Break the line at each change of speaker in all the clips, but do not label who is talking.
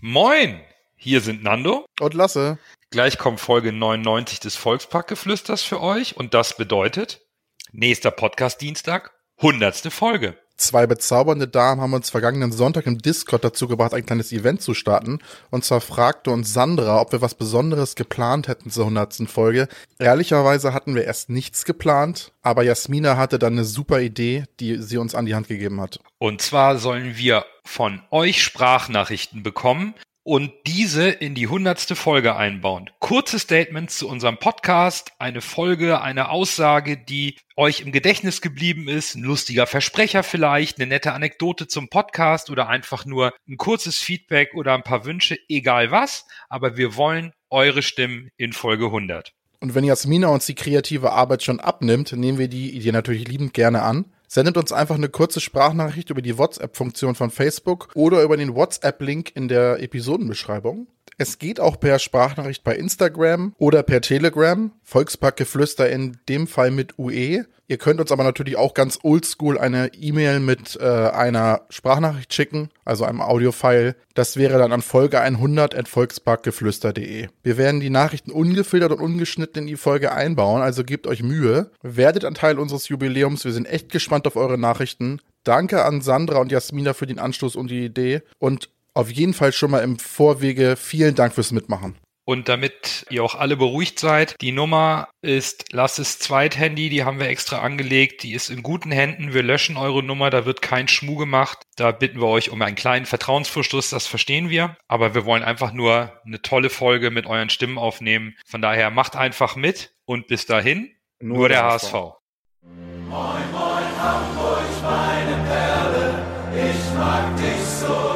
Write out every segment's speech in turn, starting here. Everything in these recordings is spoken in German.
Moin, hier sind Nando.
Und Lasse.
Gleich kommt Folge 99 des Volksparkgeflüsters für euch und das bedeutet nächster Podcast Dienstag, hundertste Folge.
Zwei bezaubernde Damen haben uns vergangenen Sonntag im Discord dazu gebracht, ein kleines Event zu starten. Und zwar fragte uns Sandra, ob wir was Besonderes geplant hätten zur hundertsten Folge. Ehrlicherweise hatten wir erst nichts geplant, aber Jasmina hatte dann eine super Idee, die sie uns an die Hand gegeben hat.
Und zwar sollen wir von euch Sprachnachrichten bekommen, und diese in die hundertste Folge einbauen. Kurze Statements zu unserem Podcast, eine Folge, eine Aussage, die euch im Gedächtnis geblieben ist, ein lustiger Versprecher vielleicht, eine nette Anekdote zum Podcast oder einfach nur ein kurzes Feedback oder ein paar Wünsche, egal was, aber wir wollen eure Stimmen in Folge 100.
Und wenn Jasmina uns die kreative Arbeit schon abnimmt, nehmen wir die Idee natürlich liebend gerne an. Sendet uns einfach eine kurze Sprachnachricht über die WhatsApp-Funktion von Facebook oder über den WhatsApp-Link in der Episodenbeschreibung. Es geht auch per Sprachnachricht bei Instagram oder per Telegram. Volksparkgeflüster in dem Fall mit UE. Ihr könnt uns aber natürlich auch ganz oldschool eine E-Mail mit äh, einer Sprachnachricht schicken, also einem Audiofile. Das wäre dann an Folge 100 at volksparkgeflüster.de. Wir werden die Nachrichten ungefiltert und ungeschnitten in die Folge einbauen, also gebt euch Mühe. Werdet ein Teil unseres Jubiläums. Wir sind echt gespannt auf eure Nachrichten. Danke an Sandra und Jasmina für den Anstoß und die Idee. Und auf jeden Fall schon mal im Vorwege. Vielen Dank fürs Mitmachen.
Und damit ihr auch alle beruhigt seid, die Nummer ist Lasses Zweithandy, die haben wir extra angelegt, die ist in guten Händen, wir löschen eure Nummer, da wird kein Schmuh gemacht, da bitten wir euch um einen kleinen Vertrauensverschluss, das verstehen wir, aber wir wollen einfach nur eine tolle Folge mit euren Stimmen aufnehmen, von daher macht einfach mit und bis dahin, nur, nur der HSV. HSV. Moin, moin, Hamburg, meine Perle, ich mag dich so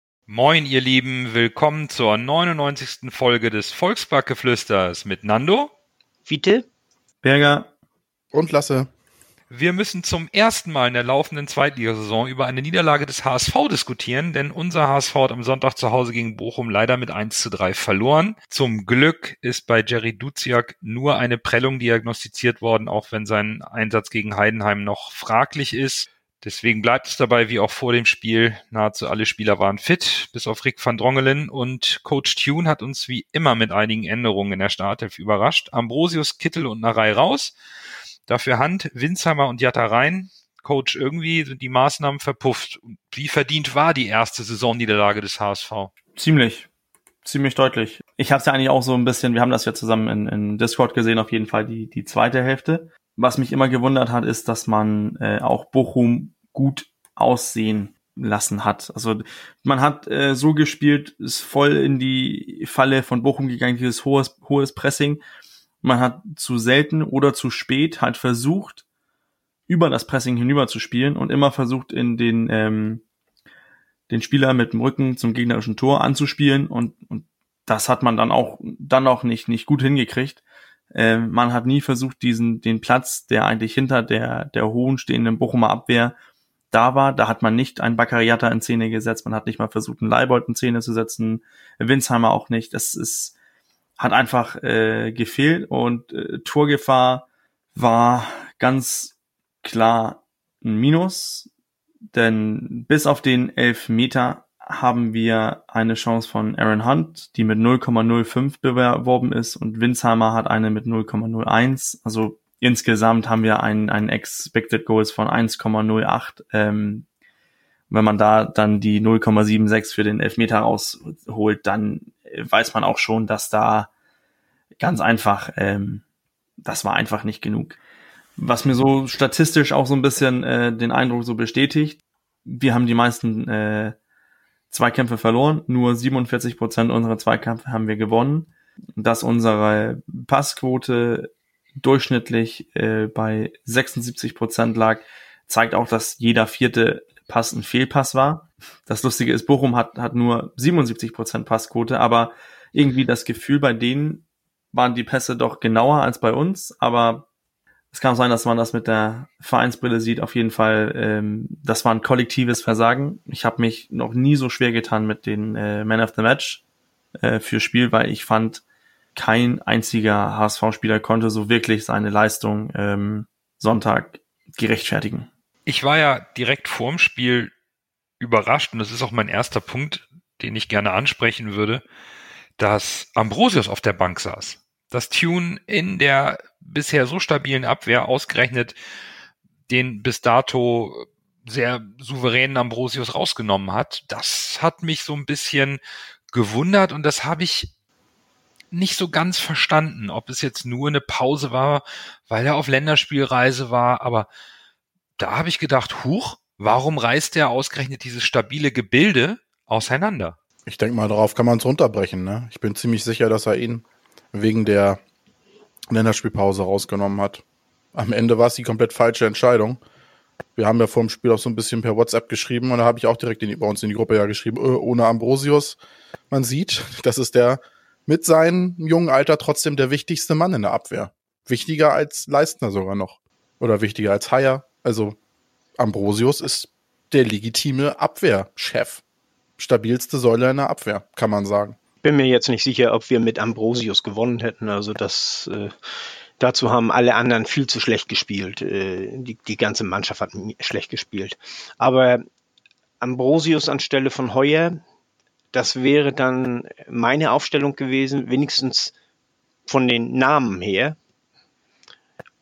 Moin, ihr Lieben, willkommen zur 99. Folge des Volksbackgeflüsters mit Nando,
Fiete,
Berger und Lasse.
Wir müssen zum ersten Mal in der laufenden Zweitligasaison über eine Niederlage des HSV diskutieren, denn unser HSV hat am Sonntag zu Hause gegen Bochum leider mit 1 zu 3 verloren. Zum Glück ist bei Jerry Duziak nur eine Prellung diagnostiziert worden, auch wenn sein Einsatz gegen Heidenheim noch fraglich ist. Deswegen bleibt es dabei, wie auch vor dem Spiel. Nahezu alle Spieler waren fit, bis auf Rick van Drongelen und Coach Tune hat uns wie immer mit einigen Änderungen in der Startelf überrascht. Ambrosius, Kittel und Narei raus. Dafür Hand, Winsheimer und Jatta rein. Coach, irgendwie sind die Maßnahmen verpufft. Wie verdient war die erste Saisonniederlage des HSV?
Ziemlich. Ziemlich deutlich. Ich habe es ja eigentlich auch so ein bisschen, wir haben das ja zusammen in, in Discord gesehen, auf jeden Fall die, die zweite Hälfte. Was mich immer gewundert hat, ist, dass man äh, auch Bochum gut aussehen lassen hat. Also man hat äh, so gespielt, ist voll in die Falle von Bochum gegangen, dieses hohes, hohes Pressing man hat zu selten oder zu spät halt versucht, über das Pressing hinüber zu spielen und immer versucht, in den, ähm, den Spieler mit dem Rücken zum gegnerischen Tor anzuspielen und, und das hat man dann auch, dann auch nicht, nicht gut hingekriegt. Ähm, man hat nie versucht, diesen, den Platz, der eigentlich hinter der, der hohen stehenden Bochumer Abwehr da war, da hat man nicht einen Baccariata in Szene gesetzt, man hat nicht mal versucht, einen Leibold in Szene zu setzen, Winsheimer auch nicht. Das ist, hat einfach äh, gefehlt und äh, Torgefahr war ganz klar ein Minus, denn bis auf den Elfmeter haben wir eine Chance von Aaron Hunt, die mit 0,05 beworben ist und Winsheimer hat eine mit 0,01. Also insgesamt haben wir einen, einen Expected Goals von 1,08. Ähm, wenn man da dann die 0,76 für den Elfmeter rausholt, dann weiß man auch schon, dass da ganz einfach, ähm, das war einfach nicht genug. Was mir so statistisch auch so ein bisschen äh, den Eindruck so bestätigt, wir haben die meisten äh, Zweikämpfe verloren, nur 47 Prozent unserer Zweikämpfe haben wir gewonnen. Dass unsere Passquote durchschnittlich äh, bei 76 Prozent lag, zeigt auch, dass jeder vierte Pass ein Fehlpass war. Das Lustige ist, Bochum hat, hat nur 77 Prozent Passquote, aber irgendwie das Gefühl bei denen waren die Pässe doch genauer als bei uns, aber es kann auch sein, dass man das mit der Vereinsbrille sieht. Auf jeden Fall, ähm, das war ein kollektives Versagen. Ich habe mich noch nie so schwer getan mit den äh, Man of the Match äh, für Spiel, weil ich fand, kein einziger HSV-Spieler konnte so wirklich seine Leistung ähm, Sonntag gerechtfertigen.
Ich war ja direkt vorm Spiel überrascht und das ist auch mein erster Punkt, den ich gerne ansprechen würde, dass Ambrosius auf der Bank saß. Dass Tune in der bisher so stabilen Abwehr ausgerechnet den bis dato sehr souveränen Ambrosius rausgenommen hat, das hat mich so ein bisschen gewundert und das habe ich nicht so ganz verstanden, ob es jetzt nur eine Pause war, weil er auf Länderspielreise war, aber da habe ich gedacht, huch, warum reißt er ausgerechnet dieses stabile Gebilde auseinander?
Ich denke mal, darauf kann man es runterbrechen. Ne? Ich bin ziemlich sicher, dass er ihn wegen der Länderspielpause rausgenommen hat. Am Ende war es die komplett falsche Entscheidung. Wir haben ja vor dem Spiel auch so ein bisschen per WhatsApp geschrieben und da habe ich auch direkt in, bei uns in die Gruppe ja geschrieben, äh, ohne Ambrosius. Man sieht, das ist der mit seinem jungen Alter trotzdem der wichtigste Mann in der Abwehr. Wichtiger als Leistner sogar noch. Oder wichtiger als Haier. Also Ambrosius ist der legitime Abwehrchef. Stabilste Säule in der Abwehr, kann man sagen.
Bin mir jetzt nicht sicher, ob wir mit Ambrosius gewonnen hätten. Also das äh, dazu haben alle anderen viel zu schlecht gespielt. Äh, die, die ganze Mannschaft hat schlecht gespielt. Aber Ambrosius anstelle von Heuer, das wäre dann meine Aufstellung gewesen, wenigstens von den Namen her.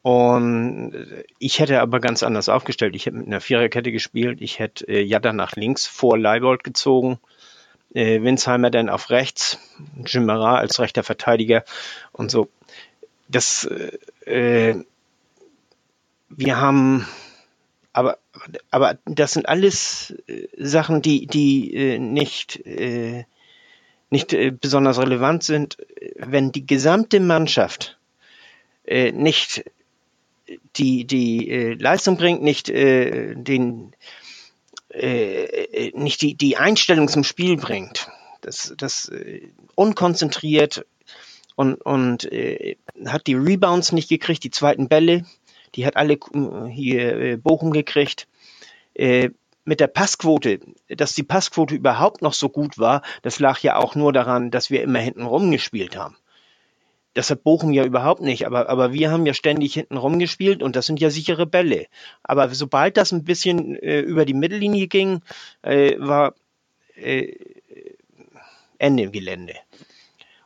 Und ich hätte aber ganz anders aufgestellt. Ich hätte mit einer Viererkette gespielt. Ich hätte äh, Jatta nach links vor Leibold gezogen. Äh, Winsheimer dann auf rechts. Jimera als rechter Verteidiger und so. Das, äh, wir haben aber, aber das sind alles äh, Sachen, die, die äh, nicht, äh, nicht äh, besonders relevant sind, wenn die gesamte Mannschaft äh, nicht die, die äh, Leistung bringt, nicht äh, den äh, nicht die, die Einstellung zum Spiel bringt. Das, das äh, unkonzentriert und, und äh, hat die Rebounds nicht gekriegt, die zweiten Bälle die hat alle äh, hier äh, Bochum gekriegt. Äh, mit der Passquote, dass die Passquote überhaupt noch so gut war, das lag ja auch nur daran, dass wir immer hinten rumgespielt haben. Das hat Bochum ja überhaupt nicht, aber, aber wir haben ja ständig hinten rumgespielt und das sind ja sichere Bälle. Aber sobald das ein bisschen äh, über die Mittellinie ging, äh, war äh, Ende im Gelände.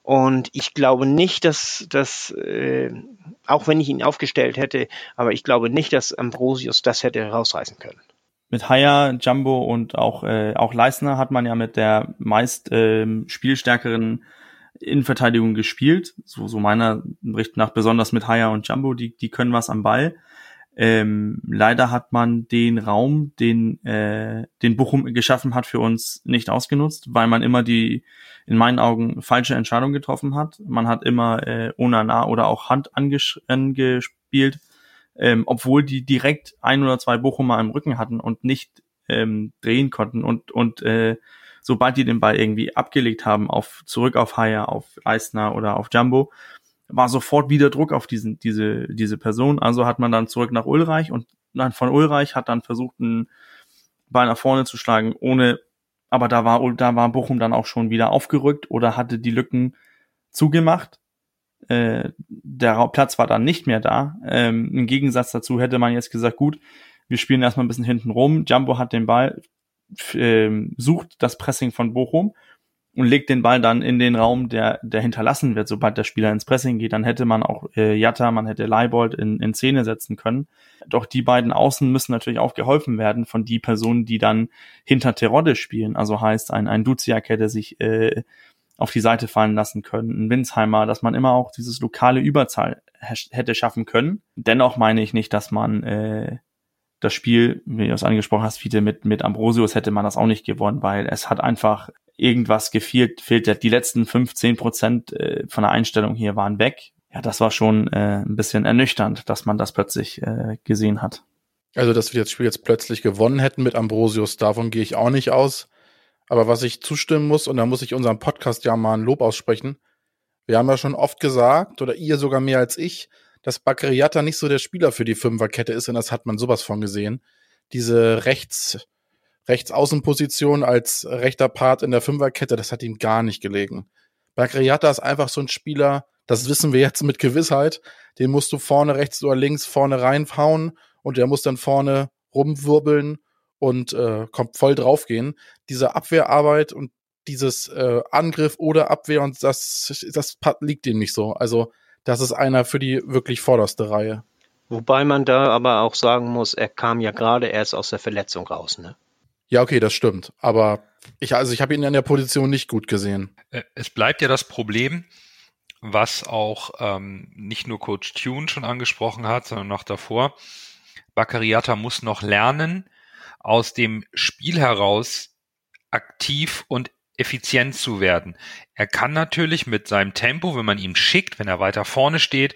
Und ich glaube nicht, dass, dass äh, auch wenn ich ihn aufgestellt hätte, aber ich glaube nicht, dass Ambrosius das hätte rausreißen können.
Mit Haya, Jumbo und auch, äh, auch Leisner hat man ja mit der meist äh, spielstärkeren Innenverteidigung gespielt. So, so meiner Bericht nach, besonders mit Haya und Jumbo, die, die können was am Ball. Ähm, leider hat man den Raum, den, äh, den Bochum geschaffen hat, für uns nicht ausgenutzt, weil man immer die, in meinen Augen, falsche Entscheidung getroffen hat. Man hat immer äh, Onana oder auch Hand angespielt, ähm, obwohl die direkt ein oder zwei Bochumer im Rücken hatten und nicht ähm, drehen konnten und, und äh, sobald die den Ball irgendwie abgelegt haben auf zurück auf Haya, auf Eisner oder auf Jumbo, war sofort wieder Druck auf diesen, diese, diese Person. Also hat man dann zurück nach Ulreich und dann von Ulreich hat dann versucht, einen Ball nach vorne zu schlagen, ohne, aber da war, da war Bochum dann auch schon wieder aufgerückt oder hatte die Lücken zugemacht. Äh, der Platz war dann nicht mehr da. Ähm, Im Gegensatz dazu hätte man jetzt gesagt, gut, wir spielen erstmal ein bisschen hinten rum. Jumbo hat den Ball, äh, sucht das Pressing von Bochum und legt den Ball dann in den Raum, der, der hinterlassen wird, sobald der Spieler ins Pressing geht. Dann hätte man auch äh, Jatta, man hätte Leibold in, in Szene setzen können. Doch die beiden Außen müssen natürlich auch geholfen werden von die Personen, die dann hinter Terodde spielen. Also heißt, ein, ein Duziak hätte sich äh, auf die Seite fallen lassen können, ein Winsheimer, dass man immer auch dieses lokale Überzahl hätte schaffen können. Dennoch meine ich nicht, dass man äh, das Spiel, wie du es angesprochen hast, Fiete, mit, mit Ambrosius hätte man das auch nicht gewonnen, weil es hat einfach irgendwas gefehlt, fehlt die letzten 15 Prozent äh, von der Einstellung hier waren weg. Ja, das war schon äh, ein bisschen ernüchternd, dass man das plötzlich äh, gesehen hat.
Also, dass wir das Spiel jetzt plötzlich gewonnen hätten mit Ambrosius, davon gehe ich auch nicht aus. Aber was ich zustimmen muss, und da muss ich unserem Podcast ja mal ein Lob aussprechen, Wir haben ja schon oft gesagt, oder ihr sogar mehr als ich, dass Bakariata nicht so der Spieler für die Fünferkette ist, und das hat man sowas von gesehen. Diese rechts, Rechtsaußenposition als rechter Part in der Fünferkette, das hat ihm gar nicht gelegen. Bakariata ist einfach so ein Spieler, das wissen wir jetzt mit Gewissheit, den musst du vorne rechts oder links vorne reinhauen und der muss dann vorne rumwirbeln und äh, kommt voll draufgehen. Diese Abwehrarbeit und dieses äh, Angriff oder Abwehr und das, das liegt ihm nicht so. Also das ist einer für die wirklich vorderste Reihe.
Wobei man da aber auch sagen muss, er kam ja gerade erst aus der Verletzung raus, ne?
Ja, okay, das stimmt. Aber ich, also ich habe ihn in der Position nicht gut gesehen.
Äh, es bleibt ja das Problem, was auch ähm, nicht nur Coach Tune schon angesprochen hat, sondern noch davor. Bakariata muss noch lernen, aus dem Spiel heraus aktiv und effizient zu werden. Er kann natürlich mit seinem Tempo, wenn man ihm schickt, wenn er weiter vorne steht,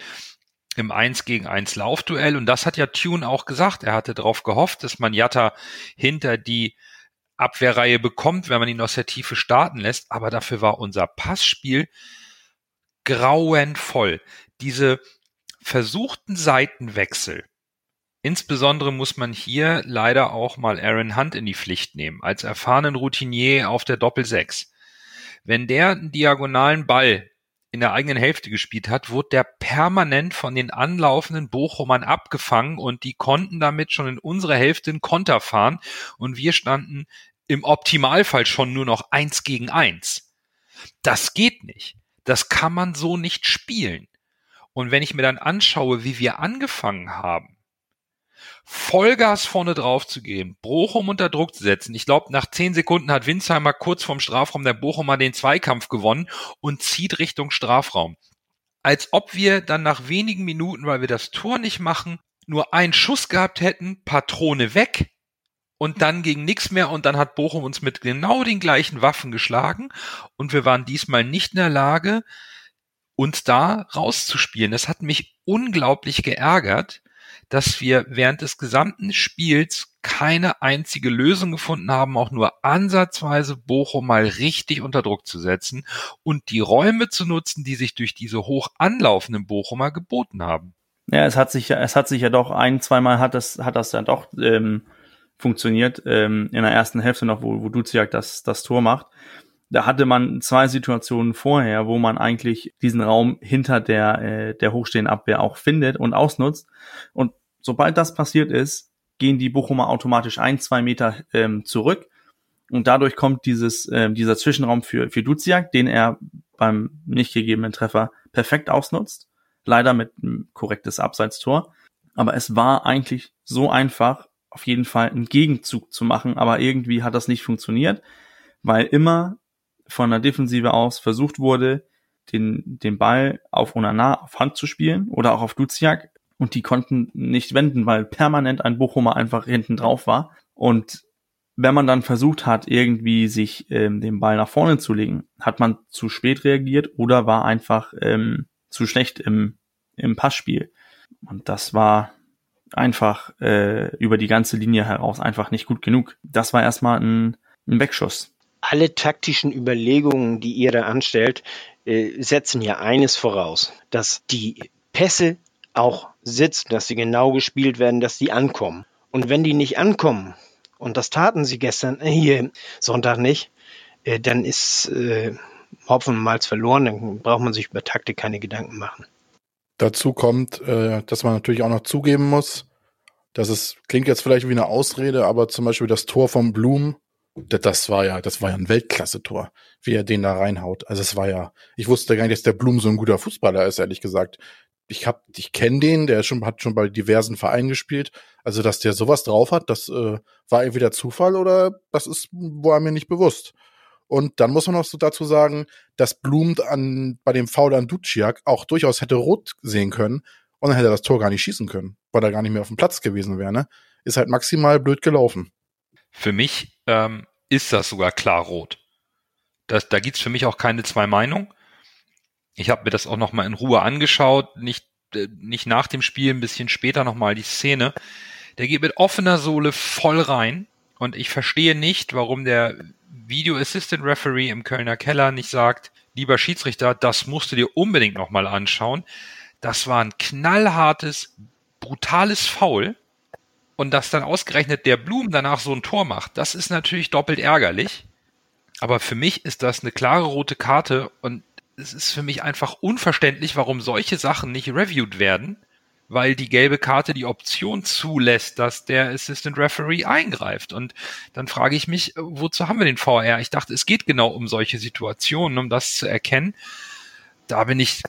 im 1 gegen 1 Laufduell. Und das hat ja Tune auch gesagt. Er hatte darauf gehofft, dass man Jatta hinter die Abwehrreihe bekommt, wenn man ihn aus der Tiefe starten lässt. Aber dafür war unser Passspiel grauenvoll. Diese versuchten Seitenwechsel, Insbesondere muss man hier leider auch mal Aaron Hunt in die Pflicht nehmen, als erfahrenen Routinier auf der Doppel-6. Wenn der einen diagonalen Ball in der eigenen Hälfte gespielt hat, wurde der permanent von den anlaufenden Bochumern abgefangen und die konnten damit schon in unsere Hälfte einen Konter fahren und wir standen im Optimalfall schon nur noch eins gegen eins. Das geht nicht. Das kann man so nicht spielen. Und wenn ich mir dann anschaue, wie wir angefangen haben, Vollgas vorne drauf zu gehen, Bochum unter Druck zu setzen. Ich glaube, nach zehn Sekunden hat Winsheimer kurz vorm Strafraum der Bochumer den Zweikampf gewonnen und zieht Richtung Strafraum. Als ob wir dann nach wenigen Minuten, weil wir das Tor nicht machen, nur einen Schuss gehabt hätten, Patrone weg und dann ging nichts mehr und dann hat Bochum uns mit genau den gleichen Waffen geschlagen und wir waren diesmal nicht in der Lage, uns da rauszuspielen. Das hat mich unglaublich geärgert, dass wir während des gesamten Spiels keine einzige Lösung gefunden haben, auch nur ansatzweise Bochum mal richtig unter Druck zu setzen und die Räume zu nutzen, die sich durch diese hoch anlaufenden Bochumer geboten haben.
Ja, es hat sich ja, es hat sich ja doch ein, zweimal hat das, hat das dann doch ähm, funktioniert ähm, in der ersten Hälfte noch, wo, wo Duziak das, das Tor macht. Da hatte man zwei Situationen vorher, wo man eigentlich diesen Raum hinter der, äh, der hochstehenden Abwehr auch findet und ausnutzt. Und sobald das passiert ist, gehen die Bochumer automatisch ein, zwei Meter ähm, zurück. Und dadurch kommt dieses, ähm, dieser Zwischenraum für, für Duziak, den er beim nicht gegebenen Treffer perfekt ausnutzt. Leider mit einem korrektes Abseitstor. Aber es war eigentlich so einfach, auf jeden Fall einen Gegenzug zu machen. Aber irgendwie hat das nicht funktioniert, weil immer von der Defensive aus versucht wurde, den, den Ball auf Onana auf Hand zu spielen oder auch auf Duziak und die konnten nicht wenden, weil permanent ein Bochumer einfach hinten drauf war. Und wenn man dann versucht hat, irgendwie sich ähm, den Ball nach vorne zu legen, hat man zu spät reagiert oder war einfach ähm, zu schlecht im, im Passspiel. Und das war einfach äh, über die ganze Linie heraus einfach nicht gut genug. Das war erstmal ein, ein Wegschuss
alle taktischen Überlegungen, die ihr da anstellt, äh, setzen ja eines voraus, dass die Pässe auch sitzen, dass sie genau gespielt werden, dass die ankommen. Und wenn die nicht ankommen, und das taten sie gestern, äh, hier Sonntag nicht, äh, dann ist äh, Hopfen Malz verloren, dann braucht man sich über Taktik keine Gedanken machen.
Dazu kommt, äh, dass man natürlich auch noch zugeben muss, dass es klingt jetzt vielleicht wie eine Ausrede, aber zum Beispiel das Tor von Blum das war ja, das war ja ein Weltklasse-Tor, wie er den da reinhaut. Also es war ja, ich wusste gar nicht, dass der Blum so ein guter Fußballer ist, ehrlich gesagt. Ich hab, ich kenne den, der schon, hat schon bei diversen Vereinen gespielt. Also, dass der sowas drauf hat, das äh, war entweder Zufall oder das ist, war mir nicht bewusst. Und dann muss man noch so dazu sagen, dass Blum an, bei dem Foul an Duciak auch durchaus hätte rot sehen können und dann hätte er das Tor gar nicht schießen können, weil er gar nicht mehr auf dem Platz gewesen wäre, ne? Ist halt maximal blöd gelaufen.
Für mich ähm, ist das sogar klar rot. Das, da gibt's für mich auch keine zwei Meinungen. Ich habe mir das auch nochmal in Ruhe angeschaut, nicht, äh, nicht nach dem Spiel, ein bisschen später nochmal die Szene. Der geht mit offener Sohle voll rein und ich verstehe nicht, warum der Video Assistant Referee im Kölner Keller nicht sagt, lieber Schiedsrichter, das musst du dir unbedingt nochmal anschauen. Das war ein knallhartes, brutales Foul. Und dass dann ausgerechnet der Blum danach so ein Tor macht, das ist natürlich doppelt ärgerlich. Aber für mich ist das eine klare rote Karte und es ist für mich einfach unverständlich, warum solche Sachen nicht reviewed werden, weil die gelbe Karte die Option zulässt, dass der Assistant Referee eingreift. Und dann frage ich mich, wozu haben wir den VR? Ich dachte, es geht genau um solche Situationen, um das zu erkennen. Da bin ich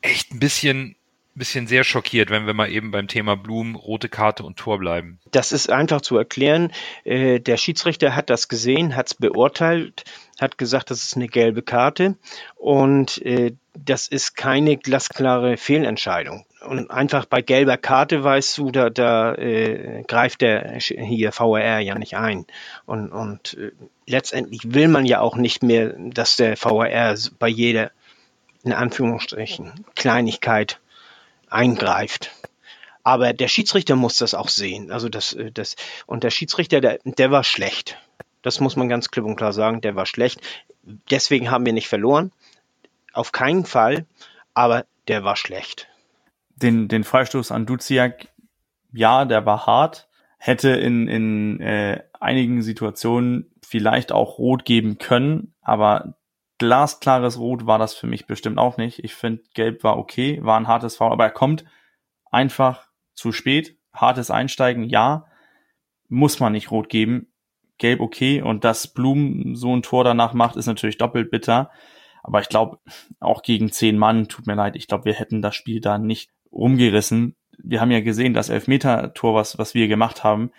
echt ein bisschen bisschen sehr schockiert, wenn wir mal eben beim Thema Blumen, rote Karte und Tor bleiben.
Das ist einfach zu erklären. Äh, der Schiedsrichter hat das gesehen, hat es beurteilt, hat gesagt, das ist eine gelbe Karte und äh, das ist keine glasklare Fehlentscheidung. Und einfach bei gelber Karte weißt du, da, da äh, greift der hier VAR ja nicht ein. Und, und äh, letztendlich will man ja auch nicht mehr, dass der VAR bei jeder, in Anführungsstrichen, Kleinigkeit eingreift. Aber der Schiedsrichter muss das auch sehen. Also das, äh, das, und der Schiedsrichter, der, der war schlecht. Das muss man ganz klipp und klar sagen, der war schlecht. Deswegen haben wir nicht verloren. Auf keinen Fall, aber der war schlecht.
Den, den Freistoß an Duziak, ja, der war hart. Hätte in, in äh, einigen Situationen vielleicht auch rot geben können, aber glasklares Rot war das für mich bestimmt auch nicht. Ich finde, Gelb war okay, war ein hartes Foul, aber er kommt einfach zu spät. Hartes Einsteigen, ja, muss man nicht rot geben. Gelb okay und dass Blum so ein Tor danach macht, ist natürlich doppelt bitter. Aber ich glaube, auch gegen zehn Mann, tut mir leid, ich glaube, wir hätten das Spiel da nicht rumgerissen. Wir haben ja gesehen, das Elfmeter-Tor, was, was wir gemacht haben,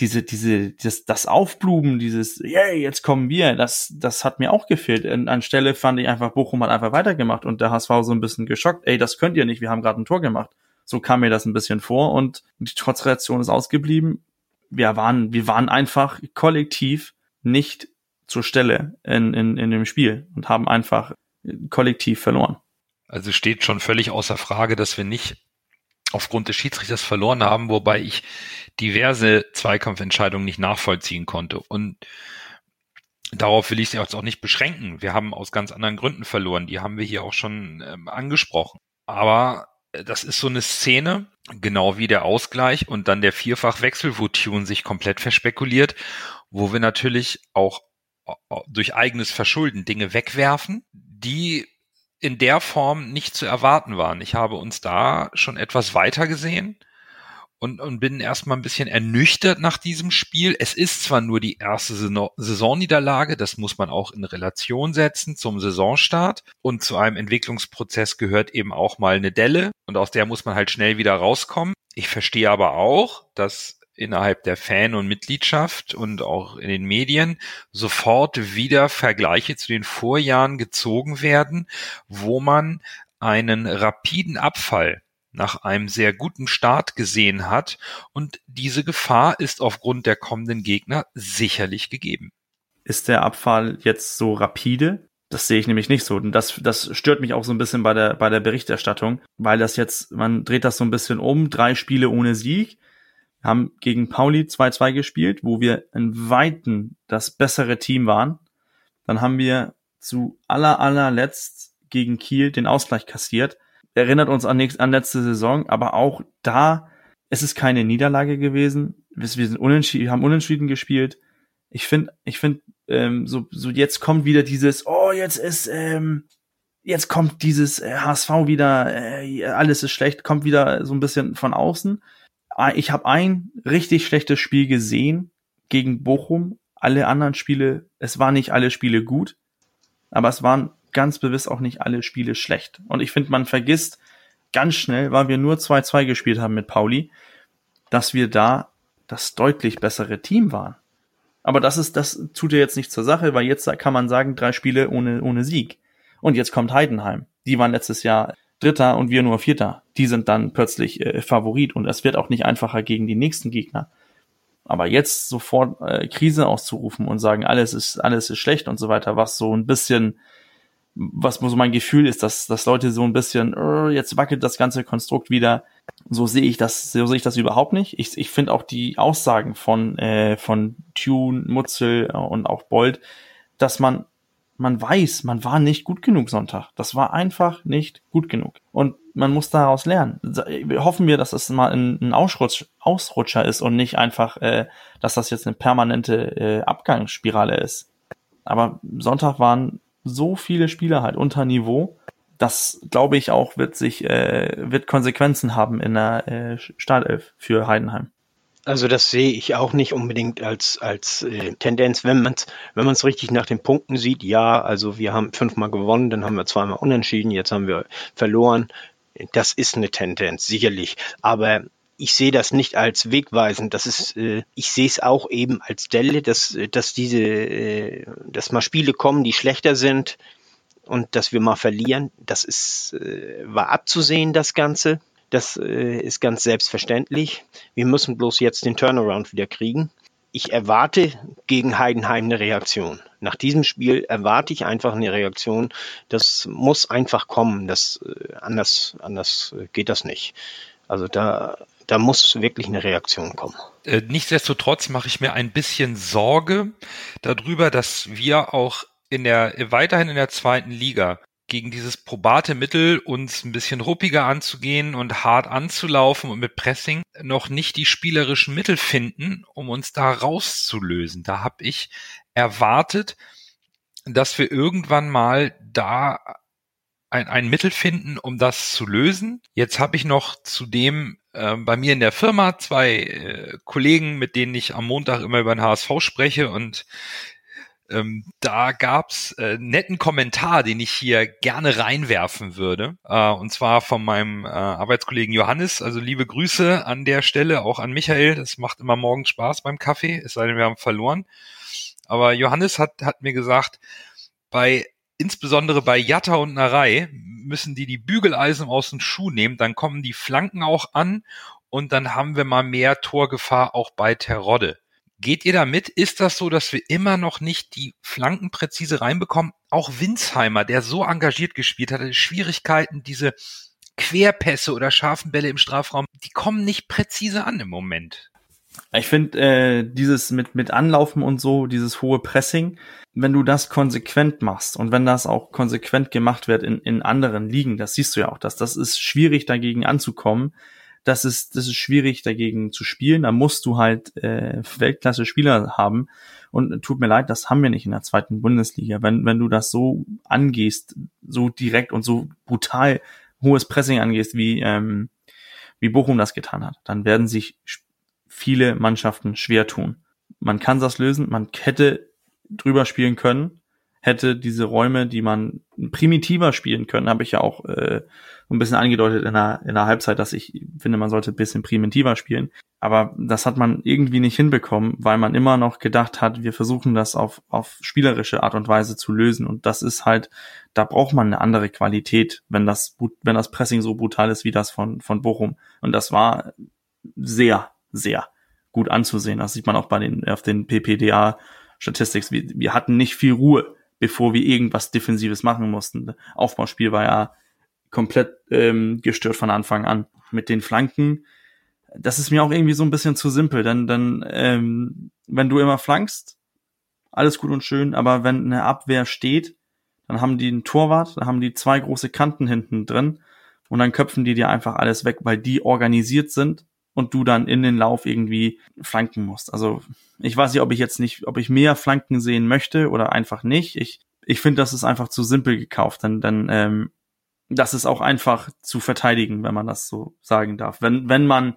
diese, diese, das, das Aufblumen, dieses, yay, jetzt kommen wir, das, das hat mir auch gefehlt. An, anstelle fand ich einfach, Bochum hat einfach weitergemacht und der HSV so ein bisschen geschockt, ey, das könnt ihr nicht, wir haben gerade ein Tor gemacht. So kam mir das ein bisschen vor und die Trotzreaktion ist ausgeblieben. Wir waren, wir waren einfach kollektiv nicht zur Stelle in, in, in dem Spiel und haben einfach kollektiv verloren.
Also steht schon völlig außer Frage, dass wir nicht aufgrund des Schiedsrichters verloren haben, wobei ich diverse Zweikampfentscheidungen nicht nachvollziehen konnte. Und darauf will ich es jetzt auch nicht beschränken. Wir haben aus ganz anderen Gründen verloren. Die haben wir hier auch schon ähm, angesprochen. Aber äh, das ist so eine Szene, genau wie der Ausgleich und dann der Vierfachwechsel, wo Tune sich komplett verspekuliert, wo wir natürlich auch durch eigenes Verschulden Dinge wegwerfen, die in der Form nicht zu erwarten waren. Ich habe uns da schon etwas weiter gesehen und, und bin erstmal ein bisschen ernüchtert nach diesem Spiel. Es ist zwar nur die erste Saisonniederlage, das muss man auch in Relation setzen zum Saisonstart und zu einem Entwicklungsprozess gehört eben auch mal eine Delle und aus der muss man halt schnell wieder rauskommen. Ich verstehe aber auch, dass innerhalb der Fan- und Mitgliedschaft und auch in den Medien sofort wieder Vergleiche zu den Vorjahren gezogen werden, wo man einen rapiden Abfall nach einem sehr guten Start gesehen hat und diese Gefahr ist aufgrund der kommenden Gegner sicherlich gegeben.
Ist der Abfall jetzt so rapide? Das sehe ich nämlich nicht so. Und das, das stört mich auch so ein bisschen bei der, bei der Berichterstattung, weil das jetzt, man dreht das so ein bisschen um, drei Spiele ohne Sieg haben gegen Pauli 2-2 gespielt, wo wir in Weiten das bessere Team waren. Dann haben wir zu aller allerletzt gegen Kiel den Ausgleich kassiert. Erinnert uns an, nächst, an letzte Saison, aber auch da es ist keine Niederlage gewesen. Wir sind unentschieden, haben unentschieden gespielt. Ich finde, ich finde, ähm, so, so jetzt kommt wieder dieses, oh, jetzt ist, ähm, jetzt kommt dieses äh, HSV wieder, äh, alles ist schlecht, kommt wieder so ein bisschen von außen. Ah, ich habe ein richtig schlechtes Spiel gesehen gegen Bochum. Alle anderen Spiele, es waren nicht alle Spiele gut, aber es waren ganz bewusst auch nicht alle Spiele schlecht. Und ich finde, man vergisst ganz schnell, weil wir nur 2-2 gespielt haben mit Pauli, dass wir da das deutlich bessere Team waren. Aber das ist, das tut ja jetzt nicht zur Sache, weil jetzt kann man sagen, drei Spiele ohne, ohne Sieg. Und jetzt kommt Heidenheim. Die waren letztes Jahr Dritter und wir nur Vierter. Die sind dann plötzlich äh, Favorit und es wird auch nicht einfacher gegen die nächsten Gegner. Aber jetzt sofort äh, Krise auszurufen und sagen, alles ist, alles ist schlecht und so weiter, was so ein bisschen, was so mein Gefühl ist, dass, dass Leute so ein bisschen, uh, jetzt wackelt das ganze Konstrukt wieder. So sehe ich das, so sehe ich das überhaupt nicht. Ich, ich finde auch die Aussagen von, äh, von Tune, Mutzel und auch Bold, dass man man weiß, man war nicht gut genug Sonntag. Das war einfach nicht gut genug. Und man muss daraus lernen. Hoffen wir, dass es mal ein, Ausrutsch, Ausrutscher ist und nicht einfach, äh, dass das jetzt eine permanente äh, Abgangsspirale ist. Aber Sonntag waren so viele Spieler halt unter Niveau. Das glaube ich auch wird sich äh, wird Konsequenzen haben in der äh, Startelf für Heidenheim.
Also das sehe ich auch nicht unbedingt als, als äh, Tendenz, wenn man es wenn man's richtig nach den Punkten sieht. Ja, also wir haben fünfmal gewonnen, dann haben wir zweimal unentschieden, jetzt haben wir verloren. Das ist eine Tendenz, sicherlich. Aber ich sehe das nicht als wegweisend. Das ist, äh, ich sehe es auch eben als Delle, dass, dass diese, äh, dass mal Spiele kommen, die schlechter sind und dass wir mal verlieren. Das ist, äh, war abzusehen, das Ganze. Das äh, ist ganz selbstverständlich. Wir müssen bloß jetzt den Turnaround wieder kriegen. Ich erwarte gegen Heidenheim eine Reaktion. Nach diesem Spiel erwarte ich einfach eine Reaktion. Das muss einfach kommen. Das, äh, anders, anders geht das nicht. Also da, da muss wirklich eine Reaktion kommen.
Äh, nichtsdestotrotz mache ich mir ein bisschen Sorge darüber, dass wir auch in der, weiterhin in der zweiten Liga gegen dieses probate Mittel, uns ein bisschen ruppiger anzugehen und hart anzulaufen und mit Pressing noch nicht die spielerischen Mittel finden, um uns da rauszulösen. Da habe ich erwartet, dass wir irgendwann mal da ein, ein Mittel finden, um das zu lösen. Jetzt habe ich noch zudem äh, bei mir in der Firma zwei äh, Kollegen, mit denen ich am Montag immer über den HSV spreche und ähm, da gab's äh, netten Kommentar, den ich hier gerne reinwerfen würde. Äh, und zwar von meinem äh, Arbeitskollegen Johannes. Also liebe Grüße an der Stelle, auch an Michael. Das macht immer morgens Spaß beim Kaffee, es sei denn, wir haben verloren. Aber Johannes hat, hat mir gesagt, bei insbesondere bei Jatta und Narei müssen die die Bügeleisen aus dem Schuh nehmen, dann kommen die Flanken auch an und dann haben wir mal mehr Torgefahr auch bei Terodde. Geht ihr damit? Ist das so, dass wir immer noch nicht die Flanken präzise reinbekommen? Auch Winsheimer, der so engagiert gespielt hat, hatte Schwierigkeiten, diese Querpässe oder scharfen Bälle im Strafraum, die kommen nicht präzise an im Moment.
Ich finde, äh, dieses mit, mit Anlaufen und so, dieses hohe Pressing, wenn du das konsequent machst und wenn das auch konsequent gemacht wird in, in anderen Ligen, das siehst du ja auch, dass das ist schwierig dagegen anzukommen, das ist, das ist schwierig dagegen zu spielen. Da musst du halt äh, Weltklasse-Spieler haben. Und tut mir leid, das haben wir nicht in der zweiten Bundesliga. Wenn, wenn du das so angehst, so direkt und so brutal hohes Pressing angehst, wie, ähm, wie Bochum das getan hat, dann werden sich viele Mannschaften schwer tun. Man kann das lösen, man hätte drüber spielen können, hätte diese Räume, die man primitiver spielen können, habe ich ja auch äh, ein bisschen angedeutet in der, in der Halbzeit, dass ich finde, man sollte ein bisschen primitiver spielen. Aber das hat man irgendwie nicht hinbekommen, weil man immer noch gedacht hat, wir versuchen das auf, auf spielerische Art und Weise zu lösen. Und das ist halt, da braucht man eine andere Qualität, wenn das, wenn das Pressing so brutal ist wie das von, von Bochum. Und das war sehr, sehr gut anzusehen. Das sieht man auch bei den, auf den PPDA Statistics. Wir, wir hatten nicht viel Ruhe bevor wir irgendwas Defensives machen mussten. Aufbauspiel war ja komplett ähm, gestört von Anfang an. Mit den Flanken, das ist mir auch irgendwie so ein bisschen zu simpel, denn dann, ähm, wenn du immer flankst, alles gut und schön, aber wenn eine Abwehr steht, dann haben die einen Torwart, dann haben die zwei große Kanten hinten drin und dann köpfen die dir einfach alles weg, weil die organisiert sind und du dann in den Lauf irgendwie flanken musst. Also ich weiß nicht, ob ich jetzt nicht, ob ich mehr Flanken sehen möchte oder einfach nicht. Ich, ich finde, das ist einfach zu simpel gekauft. Denn, dann ähm, das ist auch einfach zu verteidigen, wenn man das so sagen darf. Wenn, wenn man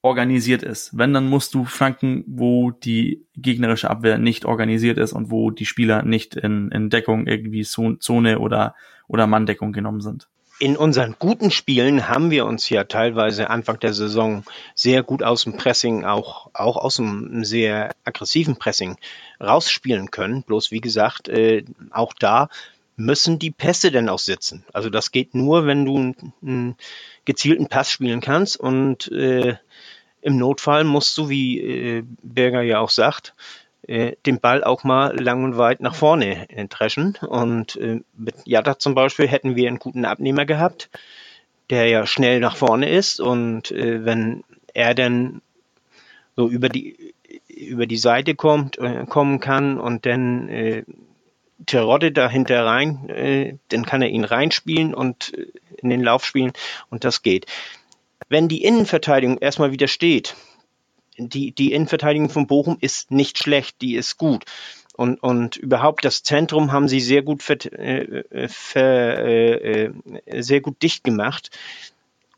organisiert ist. Wenn, dann musst du flanken, wo die gegnerische Abwehr nicht organisiert ist und wo die Spieler nicht in, in Deckung irgendwie Zone oder, oder Manndeckung genommen sind
in unseren guten Spielen haben wir uns ja teilweise Anfang der Saison sehr gut aus dem Pressing, auch, auch aus dem sehr aggressiven Pressing rausspielen können. Bloß wie gesagt, äh, auch da müssen die Pässe denn auch sitzen. Also das geht nur, wenn du einen, gezielten Pass spielen kannst und äh, im Notfall musst du, wie äh, Berger ja auch sagt, äh, den Ball auch mal lang und weit nach vorne äh, dreschen. Und äh, mit Jatta zum Beispiel hätten wir einen guten Abnehmer gehabt, der ja schnell nach vorne ist. Und äh, wenn er dann so über die über die Seite kommt, äh, kommen kann und dann äh, Terodde dahinter rein, äh, dann kann er ihn reinspielen und äh, in den Lauf spielen und das geht. Wenn die Innenverteidigung erstmal wieder steht, die, die Innenverteidigung von Bochum ist nicht schlecht, die ist gut. Und, und überhaupt das Zentrum haben sie sehr gut, ver, äh, ver, äh, sehr gut dicht gemacht.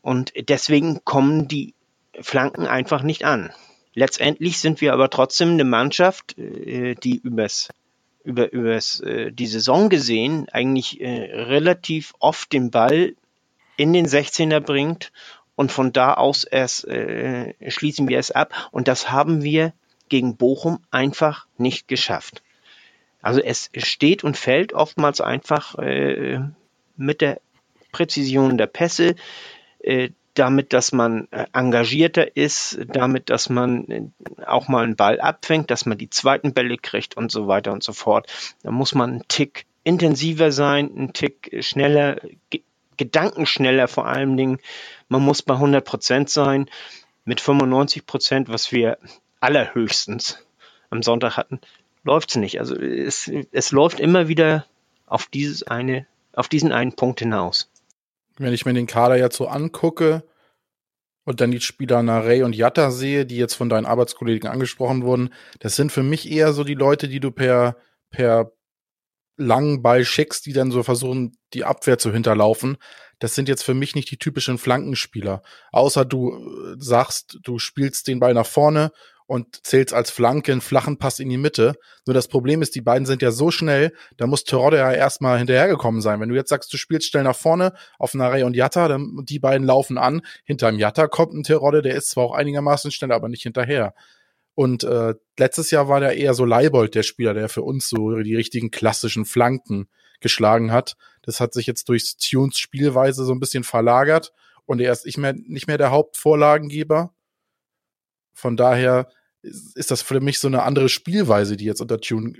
Und deswegen kommen die Flanken einfach nicht an. Letztendlich sind wir aber trotzdem eine Mannschaft, äh, die übers, über, übers äh, die Saison gesehen eigentlich äh, relativ oft den Ball in den 16er bringt und von da aus erst äh, schließen wir es ab. Und das haben wir gegen Bochum einfach nicht geschafft. Also es steht und fällt oftmals einfach äh, mit der Präzision der Pässe, äh, damit, dass man äh, engagierter ist, damit, dass man äh, auch mal einen Ball abfängt, dass man die zweiten Bälle kriegt und so weiter und so fort. Da muss man einen Tick intensiver sein, einen Tick schneller, gedankenschneller vor allen Dingen. Man muss bei 100 Prozent sein. Mit 95 Prozent, was wir allerhöchstens am Sonntag hatten, läuft es nicht. Also es, es läuft immer wieder auf dieses eine, auf diesen einen Punkt hinaus.
Wenn ich mir den Kader jetzt so angucke und dann die Spieler Narey und Jatta sehe, die jetzt von deinen Arbeitskollegen angesprochen wurden, das sind für mich eher so die Leute, die du per, per langen Ball schickst, die dann so versuchen, die Abwehr zu hinterlaufen. Das sind jetzt für mich nicht die typischen Flankenspieler. Außer du äh, sagst, du spielst den Ball nach vorne und zählst als Flanke einen flachen Pass in die Mitte. Nur das Problem ist, die beiden sind ja so schnell, da muss Terodde ja erstmal hinterhergekommen sein. Wenn du jetzt sagst, du spielst schnell nach vorne auf Narey und Jatta, dann die beiden laufen an. Hinterm Jatta kommt ein Terodde, der ist zwar auch einigermaßen schnell, aber nicht hinterher. Und äh, letztes Jahr war der eher so Leibold, der Spieler, der für uns so die richtigen klassischen Flanken geschlagen hat. Das hat sich jetzt durch Tunes Spielweise so ein bisschen verlagert und er ist nicht mehr, nicht mehr der Hauptvorlagengeber. Von daher ist das für mich so eine andere Spielweise, die jetzt unter Tune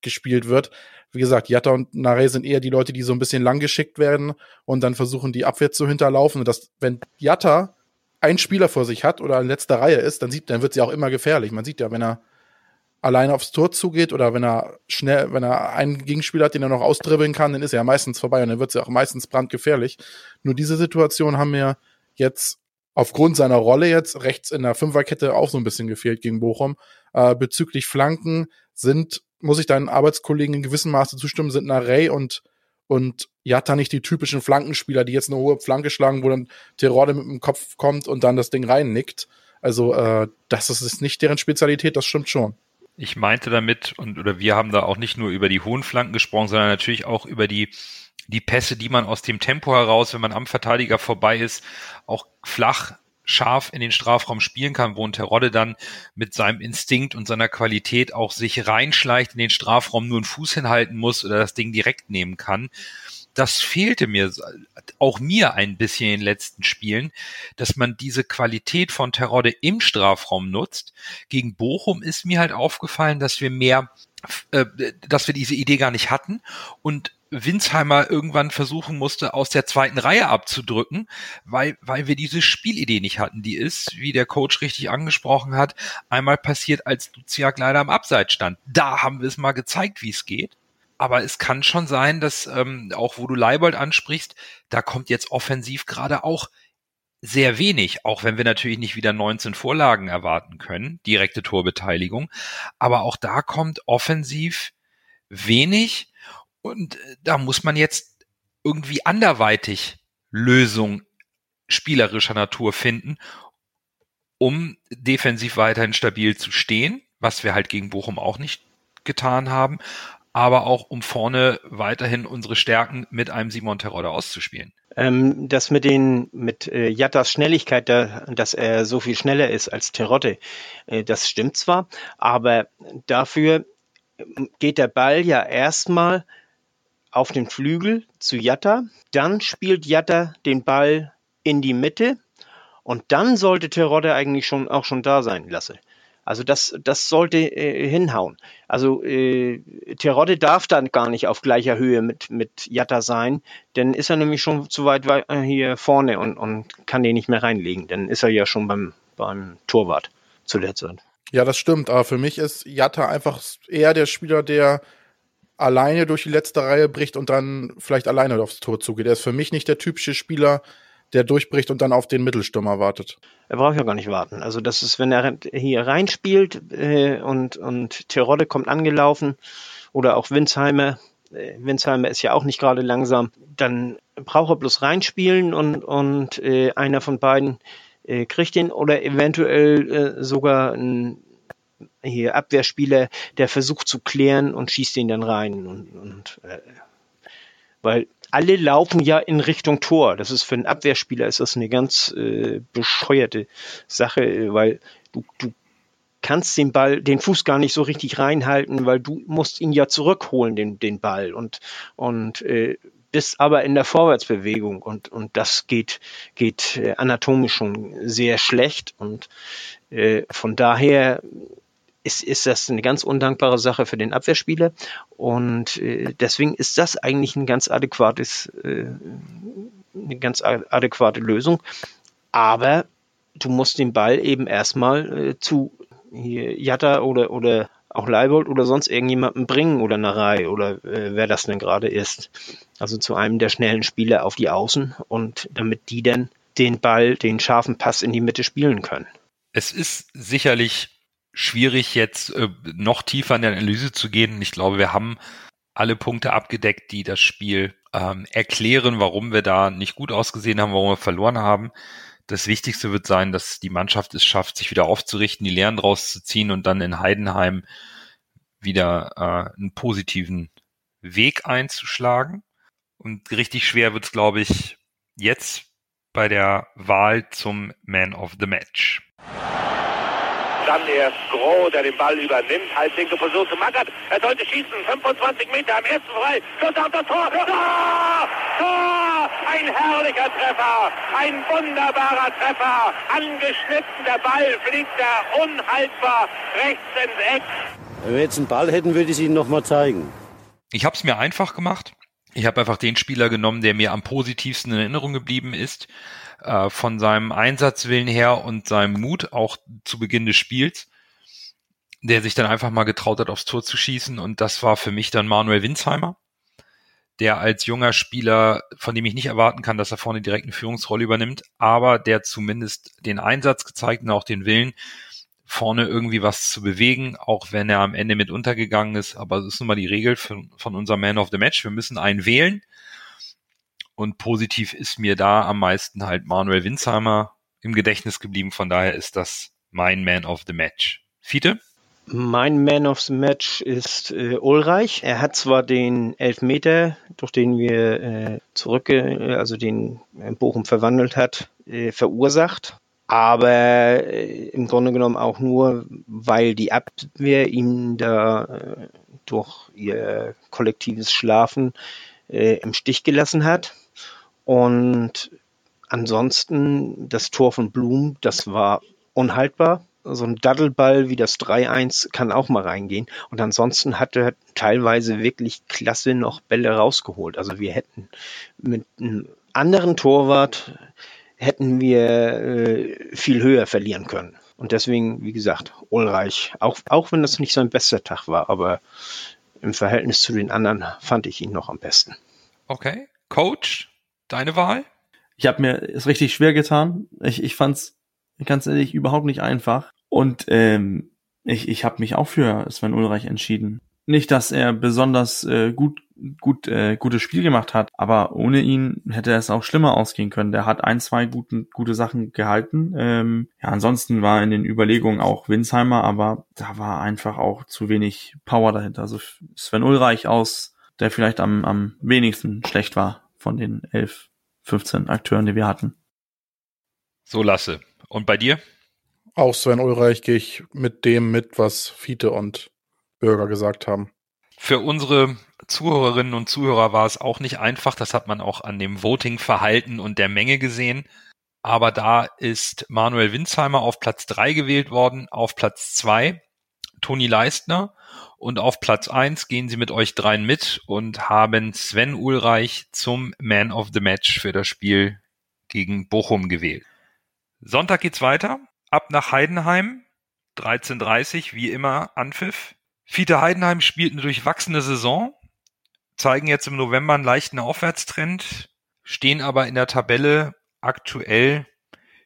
gespielt wird. Wie gesagt, Jatta und Nare sind eher die Leute, die so ein bisschen lang geschickt werden und dann versuchen, die Abwehr zu hinterlaufen. Und das, wenn Jatta einen Spieler vor sich hat oder in letzter Reihe ist, dann sieht, dann wird sie auch immer gefährlich. Man sieht ja, wenn er alleine aufs Tor zugeht oder wenn er schnell, wenn er einen Gegenspieler hat, den er noch ausdribbeln kann, dann ist er ja meistens vorbei und dann wird sie auch meistens brandgefährlich. Nur diese Situation haben wir jetzt aufgrund seiner Rolle jetzt rechts in der Fünferkette auch so ein bisschen gefehlt gegen Bochum. Äh, bezüglich Flanken sind, muss ich deinen Arbeitskollegen in gewissem Maße zustimmen, sind Narey und und Jatta nicht die typischen Flankenspieler, die jetzt eine hohe Flanke schlagen, wo dann Terode mit dem Kopf kommt und dann das Ding reinnickt. Also äh, das ist nicht deren Spezialität, das stimmt schon.
Ich meinte damit, und oder wir haben da auch nicht nur über die hohen Flanken gesprochen, sondern natürlich auch über die die Pässe, die man aus dem Tempo heraus, wenn man am Verteidiger vorbei ist, auch flach scharf in den Strafraum spielen kann, wo ein Terodde dann mit seinem Instinkt und seiner Qualität auch sich reinschleicht in den Strafraum, nur einen Fuß hinhalten muss oder das Ding direkt nehmen kann. Das fehlte mir, auch mir ein bisschen in den letzten Spielen, dass man diese Qualität von Terodde im Strafraum nutzt. Gegen Bochum ist mir halt aufgefallen, dass wir mehr, äh, dass wir diese Idee gar nicht hatten und Winsheimer irgendwann versuchen musste, aus der zweiten Reihe abzudrücken, weil, weil wir diese Spielidee nicht hatten. Die ist, wie der Coach richtig angesprochen hat, einmal passiert, als Duziak leider am Abseits stand. Da haben wir es mal gezeigt, wie es geht. Aber es kann schon sein, dass, ähm, auch wo du Leibold ansprichst, da kommt jetzt offensiv gerade auch sehr wenig, auch wenn wir natürlich nicht wieder 19 Vorlagen erwarten können, direkte Torbeteiligung. Aber auch da kommt offensiv wenig und äh, da muss man jetzt irgendwie anderweitig Lösungen spielerischer Natur finden, um defensiv weiterhin stabil zu stehen, was wir halt gegen Bochum auch nicht getan haben, aber auch um vorne weiterhin unsere Stärken mit einem Simon Terodde auszuspielen.
Ähm, das mit den mit äh, Jattas Schnelligkeit, da, dass er so viel schneller ist als Terodde, äh, das stimmt zwar, aber dafür geht der Ball ja erstmal auf den Flügel zu Jatta, dann spielt Jatta den Ball in die Mitte und dann sollte Terodde eigentlich schon auch schon da sein, Lasse. Also das, das sollte äh, hinhauen. Also äh, Terodde darf dann gar nicht auf gleicher Höhe mit, mit Jatta sein, denn ist er nämlich schon zu weit äh, hier vorne und, und kann den nicht mehr reinlegen. Dann ist er ja schon beim, beim Torwart zu der Zeit.
Ja, das stimmt. Aber für mich ist Jatta einfach eher der Spieler, der alleine durch die letzte Reihe bricht und dann vielleicht alleine aufs Tor zugeht. Er ist für mich nicht der typische Spieler, der durchbricht und dann auf den Mittelstürmer wartet.
Er braucht ja gar nicht warten. Also das ist, wenn er hier reinspielt äh, und, und Terodde kommt angelaufen oder auch Winsheimer, äh, Winsheimer ist ja auch nicht gerade langsam, dann braucht er bloß reinspielen und, und äh, einer von beiden äh, kriegt ihn oder eventuell äh, sogar ein hier Abwehrspieler, der versucht zu klären und schießt ihn dann rein und, und äh, weil alle laufen ja in Richtung Tor. Das ist für einen Abwehrspieler ist das eine ganz äh, bescheuerte Sache, weil du, du kannst den Ball, den Fuß gar nicht so richtig reinhalten, weil du musst ihn ja zurückholen, den, den Ball und, und äh, bist aber in der Vorwärtsbewegung und, und das geht, geht äh, anatomisch schon sehr schlecht und äh, von daher ist, ist das eine ganz undankbare Sache für den Abwehrspieler. Und äh, deswegen ist das eigentlich ein ganz adäquates, äh, eine ganz adäquate Lösung. Aber du musst den Ball eben erstmal äh, zu Jatta oder, oder auch Leibold oder sonst irgendjemanden bringen oder Reihe oder äh, wer das denn gerade ist. Also zu einem der schnellen Spieler auf die Außen und damit die dann den Ball, den scharfen Pass in die Mitte spielen können.
Es ist sicherlich schwierig, jetzt äh, noch tiefer in der Analyse zu gehen. Ich glaube, wir haben alle Punkte abgedeckt, die das Spiel ähm, erklären, warum wir da nicht gut ausgesehen haben, warum wir verloren haben. Das Wichtigste wird sein, dass die Mannschaft es schafft, sich wieder aufzurichten, die Lehren draus zu ziehen und dann in Heidenheim wieder äh, einen positiven Weg einzuschlagen. Und richtig schwer wird es, glaube ich, jetzt bei der Wahl zum Man of the Match.
Dann erst Groh, der den Ball übernimmt. Halblinke Position zu Mackert. Er sollte schießen. 25 Meter am ersten frei. Schuss auf das Tor. Tor! Tor! Ein herrlicher Treffer. Ein wunderbarer Treffer. Angeschnitten. Der Ball fliegt da unhaltbar rechts ins Eck.
Wenn wir jetzt einen Ball hätten, würde ich es Ihnen nochmal zeigen.
Ich habe es mir einfach gemacht. Ich habe einfach den Spieler genommen, der mir am positivsten in Erinnerung geblieben ist äh, von seinem Einsatzwillen her und seinem Mut auch zu Beginn des Spiels, der sich dann einfach mal getraut hat, aufs Tor zu schießen. Und das war für mich dann Manuel Winsheimer, der als junger Spieler, von dem ich nicht erwarten kann, dass er vorne direkt eine Führungsrolle übernimmt, aber der zumindest den Einsatz gezeigt und auch den Willen, vorne irgendwie was zu bewegen, auch wenn er am Ende mit untergegangen ist. Aber das ist nun mal die Regel von, von unserem Man of the Match. Wir müssen einen wählen und positiv ist mir da am meisten halt Manuel Winsheimer im Gedächtnis geblieben. Von daher ist das mein Man of the Match. Fiete?
Mein Man of the Match ist äh, Ulreich. Er hat zwar den Elfmeter, durch den wir äh, zurück, äh, also den äh, Bochum verwandelt hat, äh, verursacht. Aber äh, im Grunde genommen auch nur, weil die Abwehr ihn da äh, durch ihr kollektives Schlafen äh, im Stich gelassen hat. Und ansonsten das Tor von Blum, das war unhaltbar. So ein Daddelball wie das 3-1 kann auch mal reingehen. Und ansonsten hat er teilweise wirklich klasse noch Bälle rausgeholt. Also wir hätten mit einem anderen Torwart hätten wir äh, viel höher verlieren können. Und deswegen, wie gesagt, Ulreich, auch, auch wenn das nicht sein bester Tag war, aber im Verhältnis zu den anderen fand ich ihn noch am besten.
Okay. Coach, Deine Wahl?
Ich habe mir es richtig schwer getan. Ich, ich fand es ganz ehrlich überhaupt nicht einfach. Und ähm, ich, ich habe mich auch für Sven Ulreich entschieden. Nicht, dass er besonders äh, gut gut äh, gutes Spiel gemacht hat, aber ohne ihn hätte es auch schlimmer ausgehen können. Der hat ein, zwei guten, gute Sachen gehalten. Ähm, ja, ansonsten war in den Überlegungen auch Winsheimer, aber da war einfach auch zu wenig Power dahinter. Also Sven Ulreich aus, der vielleicht am, am wenigsten schlecht war von den elf, 15 Akteuren, die wir hatten.
So lasse. Und bei dir?
Auch Sven Ulreich gehe ich mit dem mit, was Fiete und Bürger gesagt haben.
Für unsere Zuhörerinnen und Zuhörer war es auch nicht einfach. Das hat man auch an dem Voting-Verhalten und der Menge gesehen. Aber da ist Manuel Winsheimer auf Platz drei gewählt worden, auf Platz zwei Toni Leistner und auf Platz eins gehen sie mit euch dreien mit und haben Sven Ulreich zum Man of the Match für das Spiel gegen Bochum gewählt. Sonntag geht's weiter. Ab nach Heidenheim. 13.30 wie immer Anpfiff. Fiete Heidenheim spielt eine durchwachsene Saison. zeigen jetzt im November einen leichten Aufwärtstrend, stehen aber in der Tabelle aktuell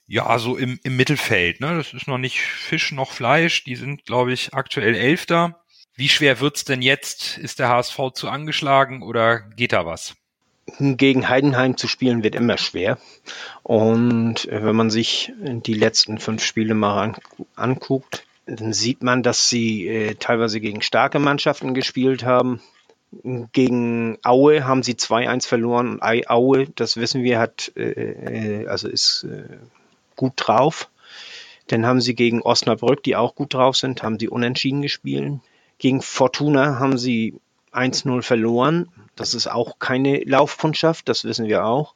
ja so im, im Mittelfeld. Ne? Das ist noch nicht Fisch noch Fleisch. Die sind, glaube ich, aktuell Elfter. Wie schwer wird's denn jetzt? Ist der HSV zu angeschlagen oder geht da was?
Gegen Heidenheim zu spielen wird immer schwer. Und äh, wenn man sich die letzten fünf Spiele mal anguckt, dann sieht man, dass sie äh, teilweise gegen starke Mannschaften gespielt haben. Gegen Aue haben sie 2-1 verloren. Und Aue, das wissen wir, hat äh, äh, also ist äh, gut drauf. Dann haben sie gegen Osnabrück, die auch gut drauf sind, haben sie unentschieden gespielt. Gegen Fortuna haben sie 1-0 verloren. Das ist auch keine Laufkundschaft, das wissen wir auch.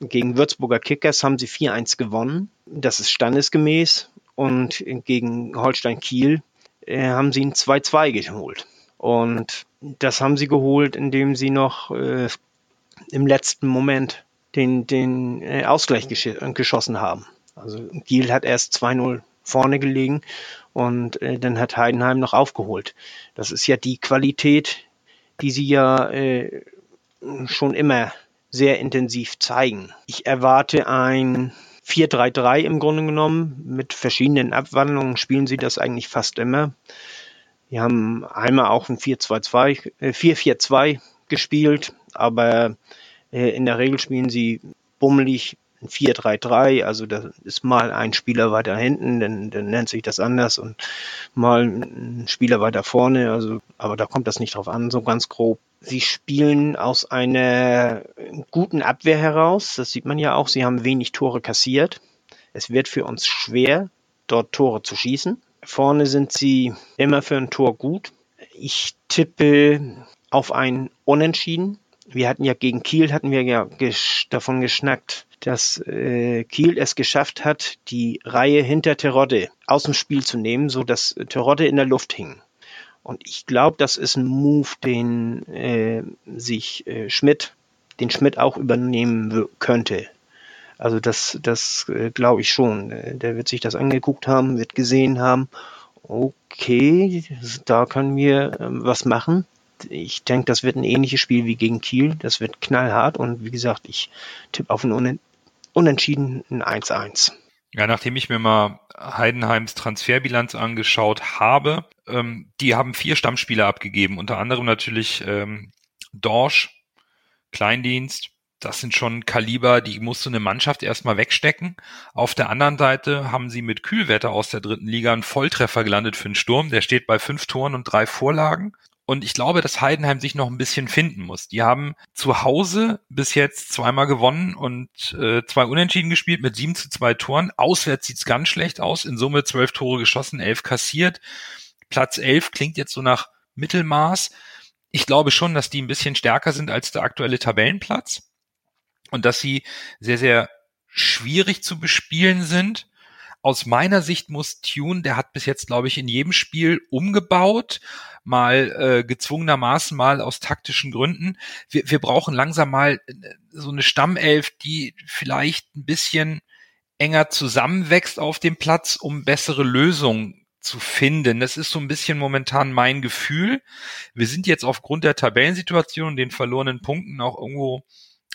Gegen Würzburger Kickers haben sie 4-1 gewonnen. Das ist standesgemäß und gegen Holstein Kiel äh, haben sie ein 2-2 geholt. Und das haben sie geholt, indem sie noch äh, im letzten Moment den, den äh, Ausgleich gesch geschossen haben. Also Kiel hat erst 2-0 vorne gelegen und äh, dann hat Heidenheim noch aufgeholt. Das ist ja die Qualität, die sie ja äh, schon immer sehr intensiv zeigen. Ich erwarte ein 4-3-3 im Grunde genommen. Mit verschiedenen Abwandlungen spielen sie das eigentlich fast immer. Wir haben einmal auch ein 4-2-2, äh, 4-4-2 gespielt, aber äh, in der Regel spielen sie bummelig 4-3-3, also da ist mal ein Spieler weiter hinten, dann, dann nennt sich das anders und mal ein Spieler weiter vorne, also aber da kommt das nicht drauf an, so ganz grob. Sie spielen aus einer guten Abwehr heraus, das sieht man ja auch, sie haben wenig Tore kassiert. Es wird für uns schwer, dort Tore zu schießen. Vorne sind sie immer für ein Tor gut. Ich tippe auf ein Unentschieden. Wir hatten ja gegen Kiel hatten wir ja gesch davon geschnackt, dass äh, Kiel es geschafft hat, die Reihe hinter Terodde aus dem Spiel zu nehmen, so dass Terodde in der Luft hing. Und ich glaube, das ist ein Move, den äh, sich äh, Schmidt, den Schmidt auch übernehmen könnte. Also das, das äh, glaube ich schon. Äh, der wird sich das angeguckt haben, wird gesehen haben. Okay, da können wir ähm, was machen ich denke, das wird ein ähnliches Spiel wie gegen Kiel. Das wird knallhart und wie gesagt, ich tippe auf ein Unentschieden ein 1-1.
Ja, nachdem ich mir mal Heidenheims Transferbilanz angeschaut habe, ähm, die haben vier Stammspieler abgegeben, unter anderem natürlich ähm, Dorsch, Kleindienst. Das sind schon Kaliber, die musst du eine Mannschaft erstmal wegstecken. Auf der anderen Seite haben sie mit Kühlwetter aus der dritten Liga einen Volltreffer gelandet für den Sturm. Der steht bei fünf Toren und drei Vorlagen. Und ich glaube, dass Heidenheim sich noch ein bisschen finden muss. Die haben zu Hause bis jetzt zweimal gewonnen und äh, zwei Unentschieden gespielt mit sieben zu zwei Toren. Auswärts sieht's ganz schlecht aus. In Summe zwölf Tore geschossen, elf kassiert. Platz elf klingt jetzt so nach Mittelmaß. Ich glaube schon, dass die ein bisschen stärker sind als der aktuelle Tabellenplatz und dass sie sehr, sehr schwierig zu bespielen sind. Aus meiner Sicht muss Tune, der hat bis jetzt, glaube ich, in jedem Spiel umgebaut, mal äh, gezwungenermaßen, mal aus taktischen Gründen. Wir, wir brauchen langsam mal äh, so eine Stammelf, die vielleicht ein bisschen enger zusammenwächst auf dem Platz, um bessere Lösungen zu finden. Das ist so ein bisschen momentan mein Gefühl. Wir sind jetzt aufgrund der Tabellensituation und den verlorenen Punkten auch irgendwo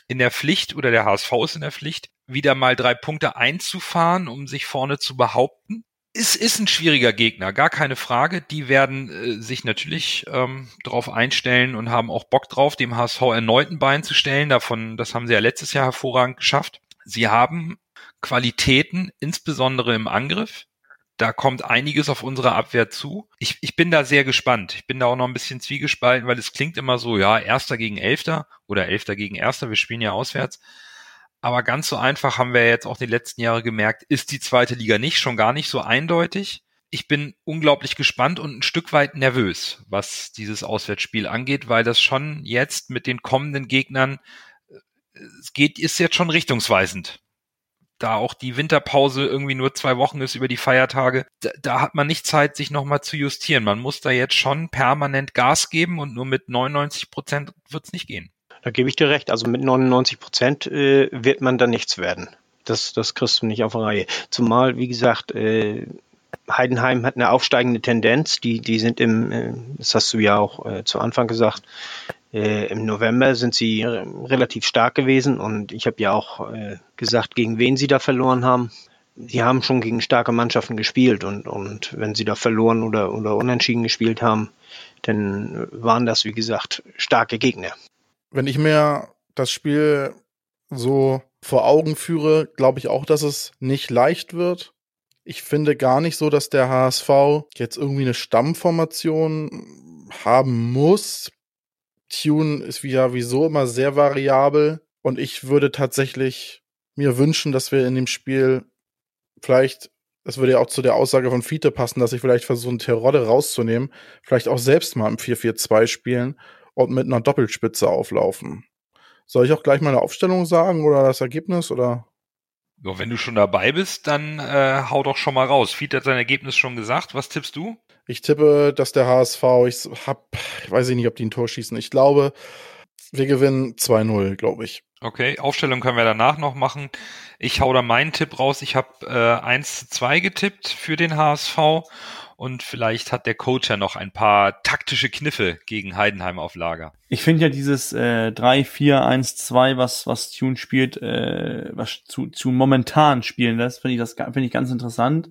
in der Pflicht oder der HSV ist in der Pflicht, wieder mal drei Punkte einzufahren, um sich vorne zu behaupten ist, ist ein schwieriger Gegner, gar keine Frage. Die werden äh, sich natürlich ähm, darauf einstellen und haben auch Bock drauf, dem HSV erneut ein Bein zu stellen. Davon, das haben sie ja letztes Jahr hervorragend geschafft. Sie haben Qualitäten, insbesondere im Angriff. Da kommt einiges auf unsere Abwehr zu. Ich, ich bin da sehr gespannt. Ich bin da auch noch ein bisschen zwiegespalten, weil es klingt immer so, ja, Erster gegen Elfter oder Elfter gegen Erster. Wir spielen ja auswärts. Aber ganz so einfach haben wir jetzt auch die letzten Jahre gemerkt, ist die zweite Liga nicht, schon gar nicht so eindeutig. Ich bin unglaublich gespannt und ein Stück weit nervös, was dieses Auswärtsspiel angeht, weil das schon jetzt mit den kommenden Gegnern, äh, es geht, ist jetzt schon richtungsweisend. Da auch die Winterpause irgendwie nur zwei Wochen ist über die Feiertage, da, da hat man nicht Zeit, sich nochmal zu justieren. Man muss da jetzt schon permanent Gas geben und nur mit 99 Prozent wird's nicht gehen.
Da gebe ich dir recht. Also mit 99 Prozent äh, wird man da nichts werden. Das, das kriegst du nicht auf Reihe. Zumal, wie gesagt, äh, Heidenheim hat eine aufsteigende Tendenz. Die, die sind im, äh, das hast du ja auch äh, zu Anfang gesagt, Äh, Im November sind sie relativ stark gewesen und ich habe ja auch äh, gesagt, gegen wen sie da verloren haben. Sie haben schon gegen starke Mannschaften gespielt und, und wenn sie da verloren oder, oder unentschieden gespielt haben, dann waren das, wie gesagt, starke Gegner.
Wenn ich mir das Spiel so vor Augen führe, glaube ich auch, dass es nicht leicht wird. Ich finde gar nicht so, dass der HSV jetzt irgendwie eine Stammformation haben muss. Tune ist wie ja wieso immer sehr variabel und ich würde tatsächlich mir wünschen, dass wir in dem Spiel vielleicht, das würde ja auch zu der Aussage von Fiete passen, dass ich vielleicht versuche, Terodde rauszunehmen, vielleicht auch selbst mal im 4-4-2 spielen und mit einer Doppelspitze auflaufen. Soll ich auch gleich meine Aufstellung sagen oder das Ergebnis oder?
Ja, wenn du schon dabei bist, dann äh, hau doch schon mal raus. Fiete hat sein Ergebnis schon gesagt. Was tippst du?
Ich tippe, dass der HSV, ich hab, ich weiß nicht, ob die ein Tor schießen. Ich glaube, wir gewinnen 2-0, glaube ich.
Okay, Aufstellung können wir danach noch machen. Ich hau da meinen Tipp raus. Ich habe äh, 1 zu 2 getippt für den HSV und vielleicht hat der Coach ja noch ein paar taktische Kniffe gegen Heidenheim auf Lager.
Ich finde ja dieses äh, 3-4-1-2, was, was Tune spielt, äh, was zu, zu momentan spielen lässt, finde ich das finde ich ganz interessant,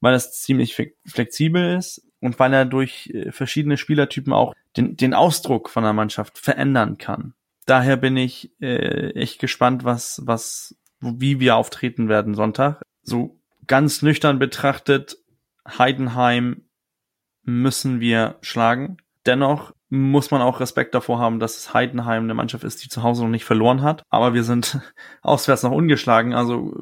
weil das ziemlich flexibel ist und weil er durch äh, verschiedene Spielertypen auch den, den Ausdruck von der Mannschaft verändern kann. Daher bin ich äh, echt gespannt, was, was, wie wir auftreten werden Sonntag. So ganz nüchtern betrachtet Heidenheim müssen wir schlagen. Dennoch muss man auch Respekt davor haben, dass Heidenheim eine Mannschaft ist, die zu Hause noch nicht verloren hat. Aber wir sind auswärts noch ungeschlagen. Also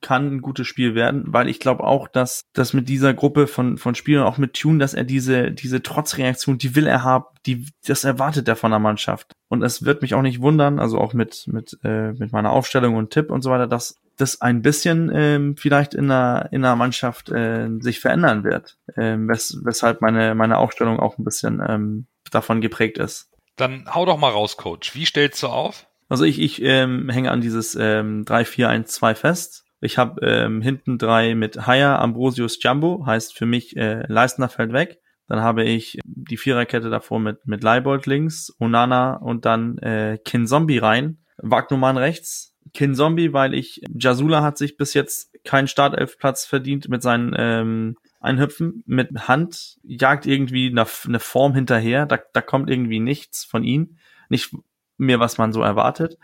kann ein gutes Spiel werden, weil ich glaube auch, dass das mit dieser Gruppe von von Spielern auch mit Tune, dass er diese diese Trotzreaktion, die will er haben, die das erwartet er von der Mannschaft und es wird mich auch nicht wundern, also auch mit mit äh, mit meiner Aufstellung und Tipp und so weiter, dass das ein bisschen ähm, vielleicht in der in der Mannschaft äh, sich verändern wird, ähm, wes weshalb meine meine Aufstellung auch ein bisschen ähm, davon geprägt ist.
Dann hau doch mal raus, Coach. Wie stellst du auf?
Also ich, ich ähm, hänge an dieses ähm, 3-4-1-2 fest ich habe ähm, hinten drei mit Haya, Ambrosius, Jumbo, heißt für mich äh, Leistner fällt weg. Dann habe ich die Viererkette davor mit, mit Leibold links, Onana und dann äh, Kinzombie rein, Wagnumann rechts. Kinzombie, weil ich, Jasula hat sich bis jetzt keinen Startelfplatz verdient mit seinen ähm, Einhüpfen. Mit Hand jagt irgendwie eine, eine Form hinterher, da, da kommt irgendwie nichts von ihm. Nicht mehr, was man so erwartet.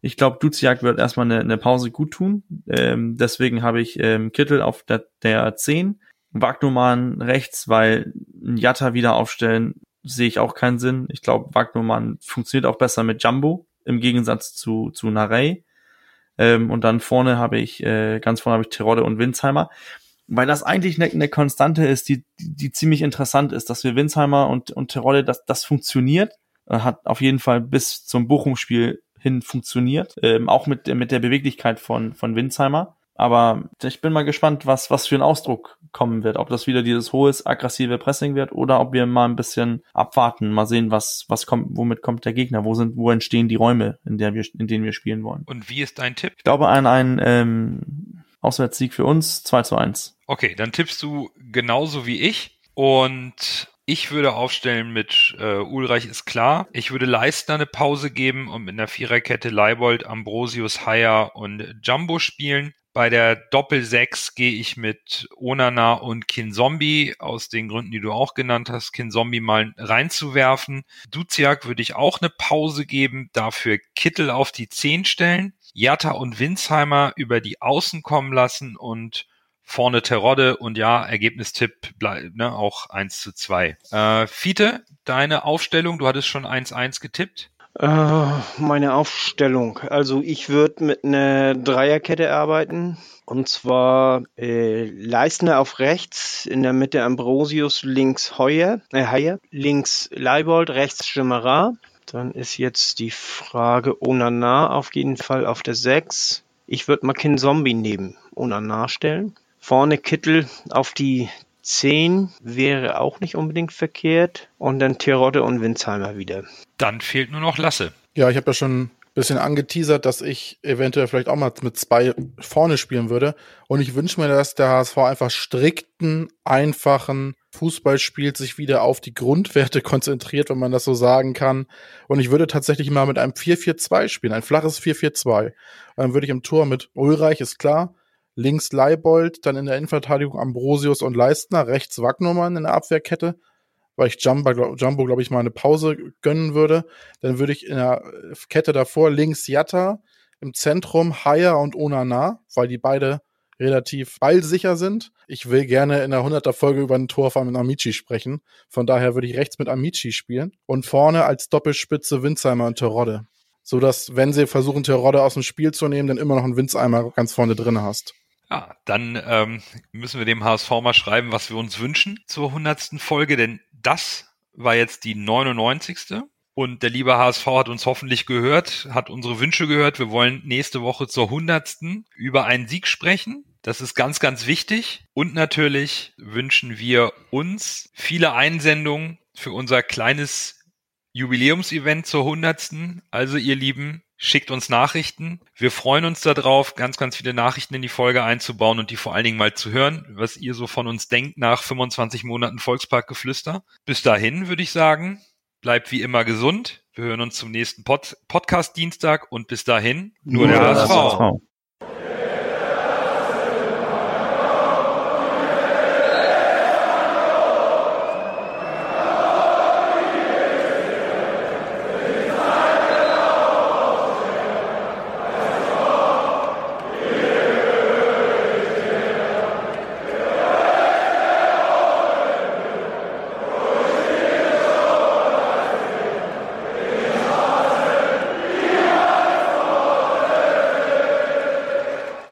Ich glaube, Duziak wird erstmal eine, eine Pause gut tun. Ähm, deswegen habe ich ähm, Kittel auf der, der 10. Wagnumann rechts, weil ein Jatta wieder aufstellen, sehe ich auch keinen Sinn. Ich glaube, Wagnumann funktioniert auch besser mit Jumbo im Gegensatz zu, zu Narey. Ähm, und dann vorne habe ich, äh, ganz vorne habe ich Terodde und Winsheimer. Weil das eigentlich eine, eine Konstante ist, die, die, die ziemlich interessant ist, dass wir Winsheimer und, und Terodde, das, das funktioniert. Hat auf jeden Fall bis zum Bochum-Spiel hin funktioniert, ähm, auch mit, mit der Beweglichkeit von, von Winsheimer. Aber ich bin mal gespannt, was, was für ein Ausdruck kommen wird. Ob das wieder dieses hohes, aggressive Pressing wird oder ob wir mal ein bisschen abwarten, mal sehen, was, was kommt, womit kommt der Gegner, wo sind, wo entstehen die Räume, in, der wir, in denen wir spielen wollen.
Und wie ist dein Tipp?
Ich glaube an einen ähm, Auswärtssieg für uns, 2 zu 1.
Okay, dann tippst du genauso wie ich. Und ich würde aufstellen mit äh, Ulreich ist klar. Ich würde Leistner eine Pause geben und mit einer Viererkette Leibold, Ambrosius, Haier und Jumbo spielen. Bei der Doppel-6 gehe ich mit Onana und Kinzombie aus den Gründen, die du auch genannt hast, Kinzombie mal reinzuwerfen. Duziak würde ich auch eine Pause geben, dafür Kittel auf die 10 stellen. Jatta und Winsheimer über die Außen kommen lassen und vorne Terodde und ja, Ergebnistipp bleibt ne, auch 1 zu 2. Äh, Fiete, deine Aufstellung, du hattest schon 1-1 getippt.
Äh, meine Aufstellung. Also ich würde mit einer Dreierkette arbeiten. Und zwar äh, Leistner auf rechts, in der Mitte Ambrosius, links Heuer, äh, Heuer, links Leibold, rechts Schimmerer. Dann ist jetzt die Frage Onana auf jeden Fall auf der 6. Ich würde mal Zombie neben Onana stellen. Vorne Kittel auf die 10 wäre auch nicht unbedingt verkehrt. Und dann Terodde und Winsheimer wieder.
Dann fehlt nur noch Lasse.
Ja, ich habe ja schon bisschen angeteasert, dass ich eventuell vielleicht auch mal mit zwei vorne spielen würde. Und ich wünsche mir, dass der HSV einfach strikten, einfachen Fußball spielt, sich wieder auf die Grundwerte konzentriert, wenn man das so sagen kann. Und ich würde tatsächlich mal mit einem 4-4-2 spielen, ein flaches 4-4-2. Dann würde ich im Tor mit Ulreich, ist klar, links Leibold, dann in der Innenverteidigung Ambrosius und Leistner, rechts Wagnummern in der Abwehrkette, weil ich Jumbo, Jumbo glaube ich, mal eine Pause gönnen würde. Dann würde ich in der Kette davor links Jatta, im Zentrum Haya und Onana, weil die beide relativ ballsicher sind. Ich will gerne in der 100er Folge über ein Tor von Amici sprechen. Von daher würde ich rechts mit Amici spielen und vorne als Doppelspitze Winzheimer und Terodde. So dass, wenn sie versuchen, Terodde aus dem Spiel zu nehmen, dann immer noch einen Winzheimer ganz vorne drin hast.
Ja, dann ähm, müssen wir dem HSV mal schreiben, was wir uns wünschen zur 100. Folge, denn das war jetzt die 99. Und der liebe HSV hat uns hoffentlich gehört, hat unsere Wünsche gehört. Wir wollen nächste Woche zur 100. über einen Sieg sprechen. Das ist ganz, ganz wichtig. Und natürlich wünschen wir uns viele Einsendungen für unser kleines Jubiläumsevent zur 100. Also ihr Lieben, schickt uns Nachrichten. Wir freuen uns darauf, ganz, ganz viele Nachrichten in die Folge einzubauen und die vor allen Dingen mal zu hören, was ihr so von uns denkt nach 25 Monaten Volksparkgeflüster. Bis dahin würde ich sagen, bleibt wie immer gesund. Wir hören uns zum nächsten Pod Podcast Dienstag und bis dahin nur, nur der HSV.